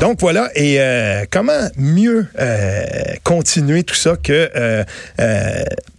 Donc voilà, et euh, comment mieux euh, continuer tout ça que euh,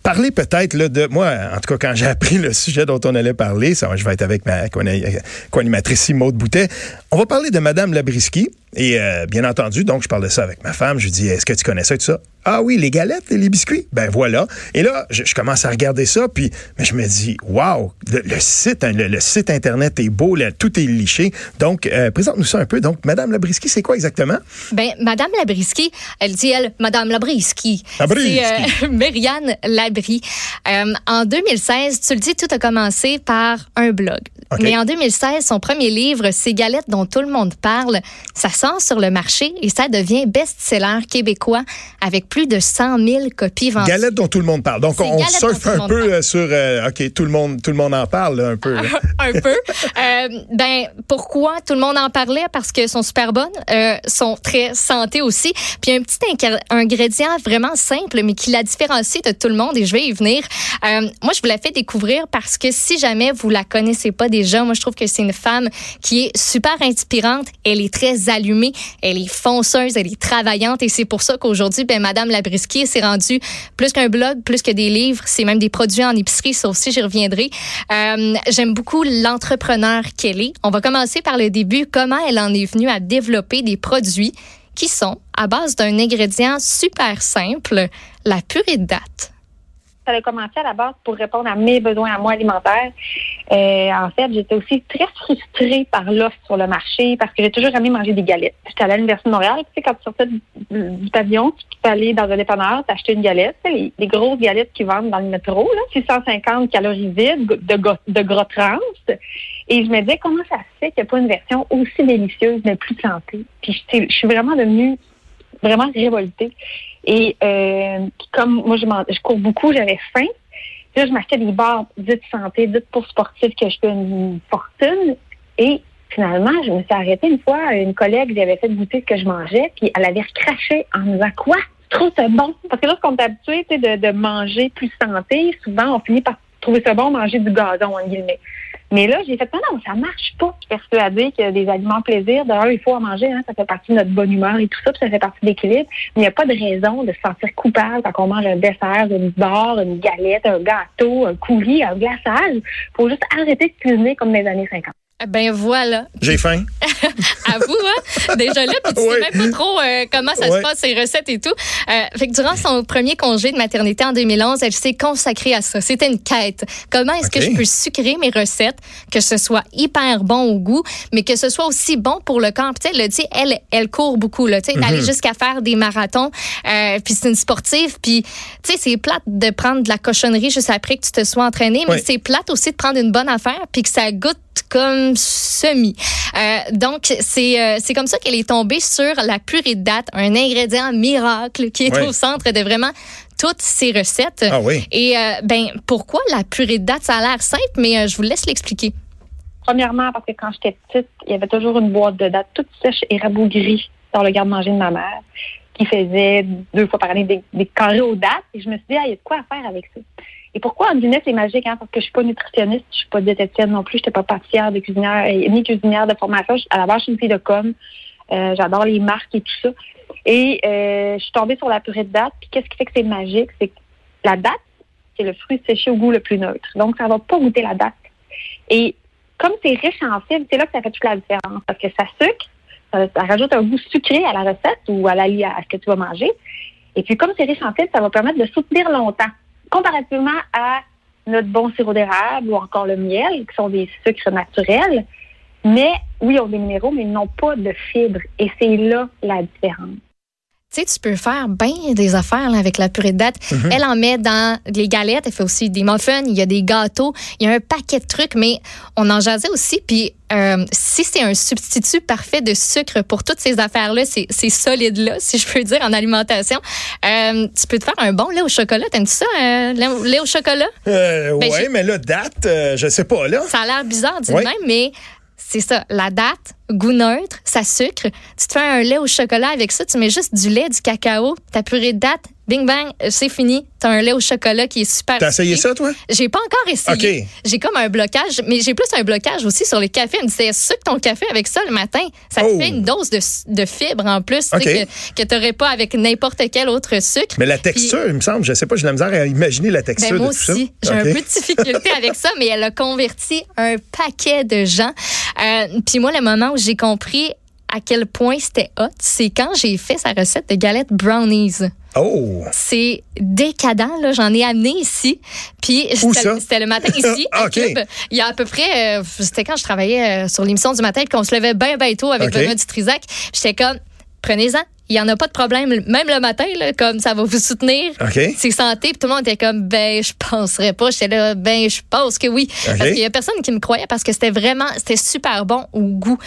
parler peut-être de moi, en tout cas quand j'ai appris le sujet dont on allait parler, ça, je vais être avec ma co-animatrice Maude Boutet, on va parler de Madame Labriski. Et bien entendu, donc je parle de ça avec ma femme, je lui dis, est-ce que tu connais ça et tout ça? Ah oui, les galettes et les biscuits. Ben voilà. Et là, je, commence à regarder ça, puis mais je me dis, waouh, le, site, hein, le, site internet est beau, tout est liché. Donc, présente-nous ça un peu. Donc, Madame Labriski, c'est quoi exactement? Ben, Madame Labriski, elle dit, elle, Madame Labriski. Labriski. C'est euh, Marianne Labrie. Euh, en 2016, tu le dis, tout a commencé par un blog. Mais en 2016, son premier livre, Ces galettes dont tout le monde parle, ça sort sur le marché et ça devient best-seller québécois avec plus de 100 000 copies vendues. Galettes dont tout le monde parle. Donc, on surfe un peu euh, sur, OK, tout le monde, tout le monde en parle, un peu. un peu. ben, pourquoi tout le monde en parlait? Parce que sont super bonnes, euh, sont très santé aussi. Puis un petit ingrédient vraiment simple, mais qui la différencie de tout le monde, et je vais y venir. Euh, moi, je vous la fais découvrir parce que si jamais vous la connaissez pas déjà, moi, je trouve que c'est une femme qui est super inspirante. Elle est très allumée, elle est fonceuse, elle est travaillante, et c'est pour ça qu'aujourd'hui, ben, Madame Labriski s'est rendue plus qu'un blog, plus que des livres, c'est même des produits en épicerie, ça aussi, j'y reviendrai. Euh, J'aime beaucoup l'entrepreneur qu'elle est. On va commencer par le début, comment elle en est venue à développer des produits qui sont à base d'un ingrédient super simple, la purée de date? Ça a commencé à la base pour répondre à mes besoins à moi alimentaires. Euh, en fait, j'étais aussi très frustrée par l'offre sur le marché parce que j'ai toujours aimé manger des galettes. J'étais à l'Université de Montréal, tu sais, quand tu sortais du, pavillon, tu peux aller dans un dépanneur, t'acheter une galette, les, les, grosses galettes qui vendent dans le métro, là, 650 calories vides de, de gras trans. Et je me disais, comment ça se fait qu'il n'y a pas une version aussi délicieuse, mais plus santé? Puis je suis vraiment devenue vraiment révoltée. Et euh, comme moi, je, je cours beaucoup, j'avais faim. Puis là, je m'achetais des barres dites santé, dites pour sportifs que je fais une fortune. Et finalement, je me suis arrêtée une fois. Une collègue, j'avais fait goûter ce que je mangeais, puis elle avait recraché en me disant quoi? Trop c'est bon? Parce que lorsqu'on est habitué de, de manger plus santé, souvent on finit par trouver ça bon manger du gazon, en guillemets. Mais là, j'ai fait, non, non, ça marche pas. Persuadée que des aliments plaisir, d'ailleurs, il faut en manger, hein, ça fait partie de notre bonne humeur et tout ça, puis ça fait partie de l'équilibre. Il n'y a pas de raison de se sentir coupable quand on mange un dessert, une barre, une galette, un gâteau, un coulis, un glaçage. Faut juste arrêter de cuisiner comme dans les années 50. Ben voilà. J'ai faim. à vous, hein? Déjà là, puis tu sais même pas trop euh, comment ça se passe, ces recettes et tout. Euh, fait que durant son premier congé de maternité en 2011, elle s'est consacrée à ça. C'était une quête. Comment est-ce que je peux sucrer mes recettes, que ce soit hyper bon au goût, mais que ce soit aussi bon pour le corps? Tu sais, elle dit, elle, elle court beaucoup, là, tu sais, d'aller mhm. jusqu'à faire des marathons. Euh, puis c'est une sportive, puis tu sais, c'est plate de prendre de la cochonnerie juste après que tu te sois entraîné, mais c'est plate aussi de prendre une bonne affaire, puis que ça goûte comme semi. Euh, donc, c'est euh, c'est comme ça qu'elle est tombée sur la purée de date, un ingrédient miracle qui est au centre de vraiment toutes ces recettes. Ah oui. Et euh, ben pourquoi la purée de date? Ça a l'air simple, mais je vous laisse l'expliquer. Premièrement, parce que quand j'étais petite, il y avait toujours une boîte de dates toute sèche et rabougrie dans le garde-manger de ma mère qui faisait deux fois par année des, des carrés aux dates. Et je me suis dit, ah, il y a de quoi à faire avec ça. Et pourquoi en guillemets c'est magique? Hein? Parce que je suis pas nutritionniste, je suis pas diététicienne non plus, je n'étais pas pâtissière de cuisinière, euh, ni cuisinière de formation. À la base, je suis une fille de com. Euh, j'adore les marques et tout ça. Et euh, je suis tombée sur la purée de date. Puis qu'est-ce qui fait que c'est magique? C'est que la date, c'est le fruit séché au goût le plus neutre. Donc, ça va pas goûter la date. Et comme c'est riche en fibres, c'est là que ça fait toute la différence. Parce que ça sucre, ça, rajoute un goût sucré à la recette ou à, la, à ce que tu vas manger. Et puis, comme c'est riche en fibres, ça va permettre de soutenir longtemps comparativement à notre bon sirop d'érable ou encore le miel, qui sont des sucres naturels. Mais oui, ils ont des minéraux, mais ils n'ont pas de fibres. Et c'est là la différence. Tu sais, tu peux faire bien des affaires avec la purée de date. Mhm. Elle en met dans les galettes, elle fait aussi des muffins, il y a des gâteaux, il y a un paquet de trucs, mais on en jasait aussi. Puis euh, si c'est un substitut parfait de sucre pour toutes ces affaires-là, ces, solides-là, si je peux dire, en alimentation, euh, tu peux te faire un bon lait au chocolat. T'aimes-tu ça, euh, lait au chocolat? Ben, oui, mais là, date, je sais pas, là. Ça a l'air bizarre, dis même, mais c'est ça, la date, goût neutre, ça sucre. Tu te fais un lait au chocolat avec ça, tu mets juste du lait, du cacao, ta purée de date, Bing bang, c'est fini. T'as un lait au chocolat qui est super. T'as essayé ça, toi? J'ai pas encore essayé. OK. J'ai comme un blocage, mais j'ai plus un blocage aussi sur les cafés. C'est sûr que ton café avec ça le matin, ça Oh. te fait une dose de, de fibres en plus tu sais, OK. que, que t'aurais pas avec n'importe quel autre sucre. Mais la Puis- texture, il me semble, je sais pas, j'ai la misère à imaginer la texture ben, moi de tout aussi, j'ai un peu de difficulté avec ça, mais elle a converti un paquet de gens. Euh, Puis moi, le moment où j'ai compris à quel point c'était hot, c'est quand j'ai fait sa recette de galettes brownies. Oh! C'est décadent, là. J'en ai amené ici. Puis c'était le matin ici, à OK. Cube. Il y a à peu près, euh, c'était quand je travaillais euh, sur l'émission du matin, qu'on se levait bien, bien tôt avec OK. Benoît Dutrisac. J'étais comme, prenez-en. Il n'y en a pas de problème, même le matin, là, comme ça va vous soutenir. C'est santé. Puis tout le monde était comme, ben, je penserais pas. J'étais là, ben, je pense que oui. OK. Parce qu'il y a personne qui me croyait parce que c'était vraiment, c'était super bon au goût.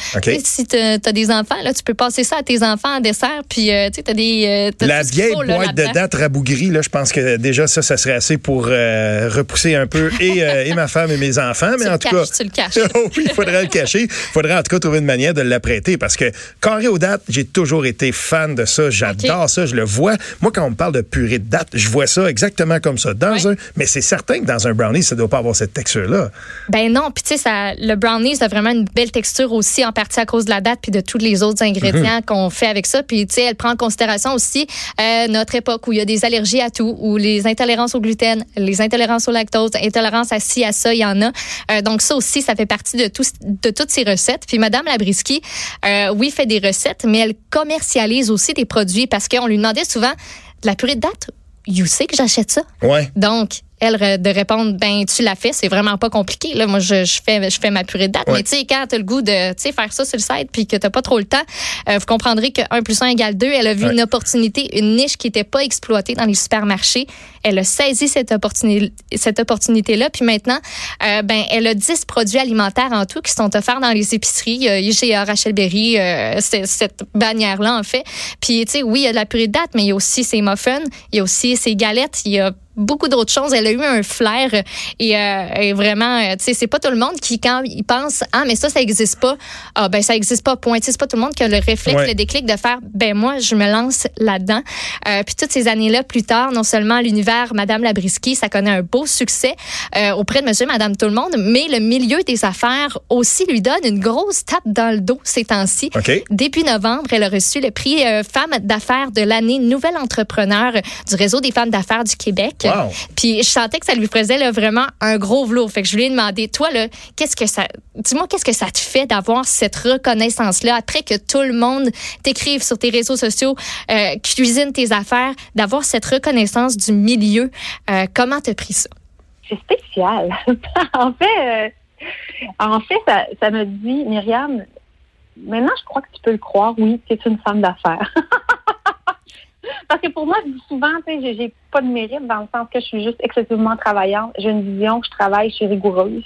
Si tu as des enfants, là, tu peux passer ça à tes enfants en dessert. Puis, euh, tu sais, tu as des. euh, La vieille faut, là, boîte de dates rabougrie, là, je pense que déjà ça, ça serait assez pour euh, repousser un peu et, euh, et ma femme et mes enfants. Mais Tu en le tout caches, cas, tu le caches. Oh oui, il faudrait le cacher. Il faudrait en tout cas trouver une manière de l'apprêter parce que carré aux dates, j'ai toujours été fan de ça. J'adore ça, je le vois. Moi, quand on me parle de purée de dates, je vois ça exactement comme ça. Dans Ouais. un, mais c'est certain que dans un brownie, ça ne doit pas avoir cette texture-là. Ben non, puis tu sais, le brownie, ça a vraiment une belle texture aussi, en partie à cause de la date puis de tous les autres ingrédients Mhm. qu'on fait avec ça. Puis tu sais, elle prend en considération aussi euh, notre époque où il y a des allergies à tout, où les intolérances au gluten, les intolérances au lactose, intolérances à ci, à ça, il y en a. Euh, donc ça aussi, ça fait partie de, tout, de toutes ces recettes. Puis Madame Labriski, euh, oui, fait des recettes, mais elle commercialise aussi des produits parce qu'on lui demandait souvent de la purée de date? You sais que j'achète ça. Ouais. Donc, elle de répondre, ben tu l'as fait, c'est vraiment pas compliqué. Là, moi, je, je fais, je fais ma purée de date. Ouais. Mais tu sais, quand t'as le goût de, tu sais, faire ça sur le site, puis que t'as pas trop le temps, euh, vous comprendrez que 1 plus 1 égale 2. Elle a vu Ouais. une opportunité, une niche qui était pas exploitée dans les supermarchés. Elle a saisi cette opportunité, cette opportunité-là. Puis maintenant, euh, ben, elle a 10 produits alimentaires en tout qui sont offerts dans les épiceries. Il y a IGA, Rachel Berry, euh, cette bannière-là, en fait. Puis, tu sais, oui, il y a de la purée de date, mais il y a aussi ses muffins, il y a aussi ses galettes, il y a beaucoup d'autres choses. Elle a eu un flair euh, et, euh, et vraiment, euh, tu sais, c'est pas tout le monde qui, quand il pense, ah, mais ça, ça existe pas, ah, ben, ça existe pas, point. Tu sais, c'est pas tout le monde qui a le réflexe, Ouais. le déclic de faire, ben, moi, je me lance là-dedans. Euh, puis toutes ces années-là, plus tard, non seulement l'univers Madame Labriski, ça connaît un beau succès euh, auprès de Monsieur, Madame, tout le monde, mais le milieu des affaires aussi lui donne une grosse tape dans le dos ces temps-ci. OK. Début novembre, elle a reçu le prix euh, Femme d'affaires de l'année Nouvelle entrepreneur du réseau des femmes d'affaires du Québec. Wow. Puis je sentais que ça lui faisait là, vraiment un gros velours. Fait que je lui ai demandé, toi là, qu'est-ce que ça, dis-moi qu'est-ce que ça te fait d'avoir cette reconnaissance là après que tout le monde t'écrive sur tes réseaux sociaux, euh, cuisine tes affaires, d'avoir cette reconnaissance du milieu? Euh, comment t'as pris ça? C'est spécial. en fait, euh, en fait, ça, ça me dit, Myriam, maintenant je crois que tu peux le croire, oui, tu es une femme d'affaires. Parce que pour moi, souvent, tu sais, j'ai- pas de mérite dans le sens que je suis juste excessivement travaillante. J'ai une vision, je travaille, je suis rigoureuse.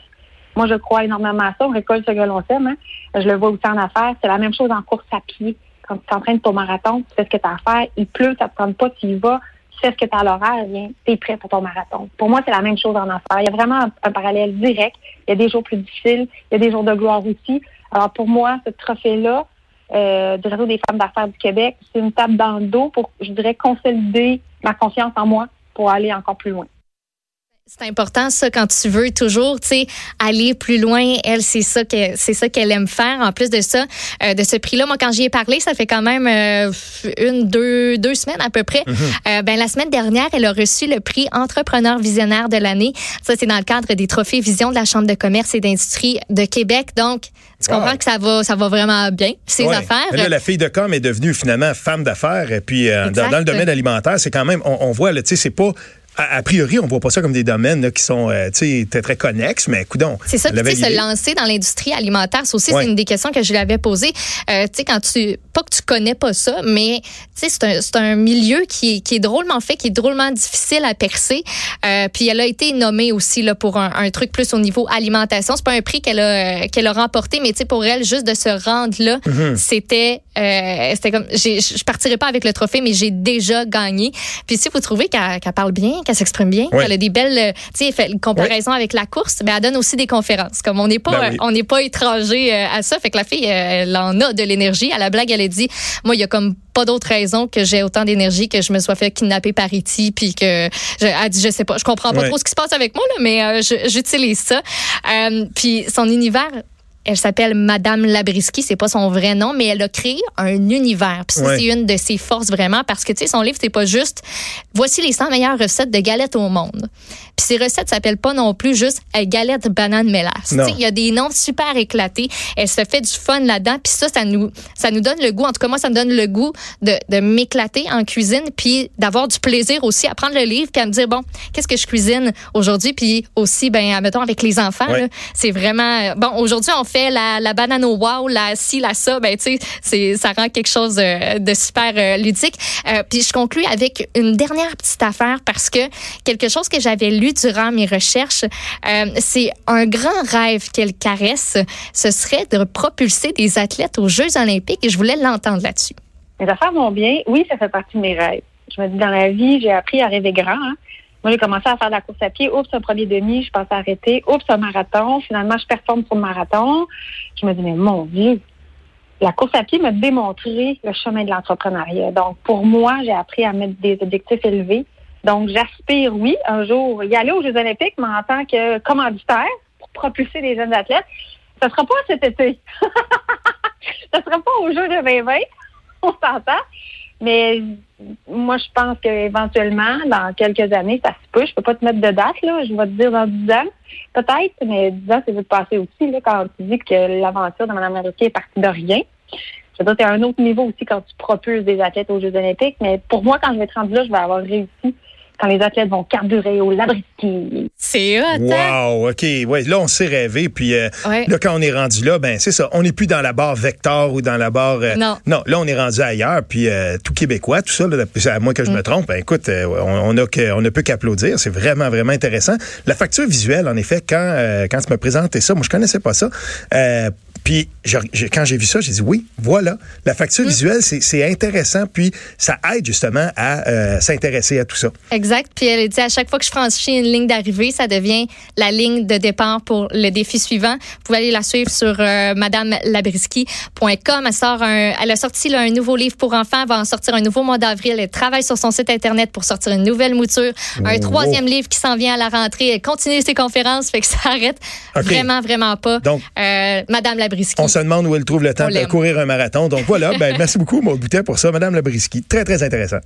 Moi, je crois énormément à ça. On récolte ce que l'on sème. hein. Je le vois aussi en affaires. C'est la même chose en course à pied. Quand tu t'entraînes ton marathon, tu fais ce que tu as à faire. Il pleut, ça te tente pas, tu y vas. Tu fais ce que tu as à l'horaire, viens, tu es prêt pour ton marathon. Pour moi, c'est la même chose en affaires. Il y a vraiment un parallèle direct. Il y a des jours plus difficiles. Il y a des jours de gloire aussi. Alors, pour moi, ce trophée-là, euh, du réseau des femmes d'affaires du Québec, c'est une table dans le dos pour, je dirais, consolider ma confiance en moi pour aller encore plus loin. C'est important ça quand tu veux toujours, tu sais, aller plus loin. Elle, c'est ça que c'est ça qu'elle aime faire. En plus de ça, euh, de ce prix-là, moi quand j'y ai parlé, ça fait quand même euh, une, deux, deux semaines à peu près. Euh, ben la semaine dernière, elle a reçu le prix Entrepreneur visionnaire de l'année. Ça c'est dans le cadre des trophées Vision de la Chambre de commerce et d'industrie de Québec. Donc, tu Wow. comprends que ça va, ça va vraiment bien ses Ouais. affaires. Là, la fille de com est devenue finalement femme d'affaires. Et puis, dans, le domaine alimentaire, c'est quand même, on, on voit, tu sais, c'est pas. A, a priori, on voit pas ça comme des domaines là, qui sont euh, très, très connexes, mais coudons. C'est ça, tu sais, se lancer dans l'industrie alimentaire, ça aussi, Ouais. c'est une des questions que je lui avais posées. Euh, tu sais, quand tu, pas que tu connais pas ça, mais tu sais, c'est un, c'est un milieu qui est, qui est drôlement fait, qui est drôlement difficile à percer. Euh, puis elle a été nommée aussi là pour un, un truc plus au niveau alimentation. C'est pas un prix qu'elle a, euh, qu'elle a remporté, mais tu sais, pour elle, juste de se rendre là, Mm-hmm. c'était, euh, c'était comme, j'ai- je partirai pas avec le trophée, mais j'ai déjà gagné. Puis si vous trouvez qu'elle qu'elle parle bien, qu'elle s'exprime bien, Ouais. qu'elle a des belles, euh, tu sais, fait une comparaison avec la course, ben elle donne aussi des conférences. Comme on n'est pas, Ben oui. on n'est pas étranger euh, à ça, fait que la fille, euh, elle en a de l'énergie. À la blague, elle l'ai dit, moi, il y a comme pas d'autre raison que j'ai autant d'énergie que je me sois fait kidnapper par Iti puis que je, elle dit je sais pas je comprends pas trop ce qui se passe avec moi là mais euh, j'utilise ça euh, puis son univers elle s'appelle Madame Labriski, c'est pas son vrai nom, mais elle a créé un univers. Puis c'est une de ses forces vraiment parce que tu sais son livre c'est pas juste voici les 100 meilleures recettes de galettes au monde. Puis ces recettes s'appellent pas non plus juste euh, galette banane mélasse. Il y a des noms super éclatés. Elle se fait du fun là-dedans. Puis ça, ça nous, ça nous donne le goût. En tout cas, moi, ça me donne le goût de, de m'éclater en cuisine, puis d'avoir du plaisir aussi à prendre le livre, puis à me dire bon, qu'est-ce que je cuisine aujourd'hui, puis aussi, ben, mettons avec les enfants. C'est vraiment bon. Aujourd'hui, on fait la, banane au wow, la ci, la ça. Ben, tu sais, ça rend quelque chose de, de super euh, ludique. Euh, puis je conclue avec une dernière petite affaire parce que quelque chose que j'avais lu durant mes recherches, euh, c'est un grand rêve qu'elle caresse, ce serait de propulser des athlètes aux Jeux olympiques et je voulais l'entendre là-dessus. Mes affaires vont bien. Oui, ça fait partie de mes rêves. Je me dis, dans la vie, j'ai appris à rêver grand. Hein. Moi, j'ai commencé à faire de la course à pied. Oups, un premier demi, je pense à arrêter. Oups, un marathon. Finalement, je performe sur le marathon. Je me dis, mais mon Dieu, la course à pied m'a démontré le chemin de l'entrepreneuriat. Donc, pour moi, j'ai appris à mettre des objectifs élevés. Donc, j'aspire, oui, un jour y aller aux Jeux olympiques, mais en tant que commanditaire pour propulser les jeunes athlètes. Ne sera pas cet été. Ce ne sera pas aux Jeux de 2020, on s'entend. Mais moi, je pense qu'éventuellement, dans quelques années, ça se peut. Je peux pas te mettre de date, là. Je vais te dire dans 10 ans, peut-être, mais 10 ans, c'est vite passé aussi, là, quand tu dis que l'aventure de Mme Américain est partie de rien. Je veux dire, à un autre niveau aussi quand tu propulses des athlètes aux Jeux olympiques. Mais pour moi, quand je vais être rendue là, je vais avoir réussi quand les athlètes vont carburer au Labriski. C'est hot, hein? Wow, OK. Ouais, là, on s'est rêvé. Puis euh, là, quand on est rendu là, ben c'est ça. On n'est plus dans la barre Vector ou dans la barre... Euh, non. Non, là, on est rendu ailleurs. Puis euh, tout Québécois, tout ça, là, à moins que je me mm. trompe, ben, écoute, on, a que, on ne peut qu'applaudir. C'est vraiment, vraiment intéressant. La facture visuelle, en effet, quand, quand tu me présentais ça, moi, je connaissais pas ça. Puis quand j'ai vu ça, j'ai dit oui, voilà. La facture mm. visuelle, c'est intéressant, puis ça aide justement à euh, s'intéresser à tout ça. Exact. Puis elle dit à chaque fois que je franchis une ligne d'arrivée, ça devient la ligne de départ pour le défi suivant. Vous pouvez aller la suivre sur euh, madamelabriski.com. Elle, sort un, elle a sorti un nouveau livre pour enfants. Elle va en sortir un nouveau mois d'avril. Elle travaille sur son site Internet pour sortir une nouvelle mouture. Un troisième livre qui s'en vient à la rentrée. Elle continue ses conférences, fait que ça arrête vraiment, vraiment pas. Donc, euh, Madame Labriski on se demande où elle trouve le temps de courir un marathon. Donc voilà, ben, merci beaucoup, Maud Boutet, pour ça. Madame Labriski, très, très intéressant.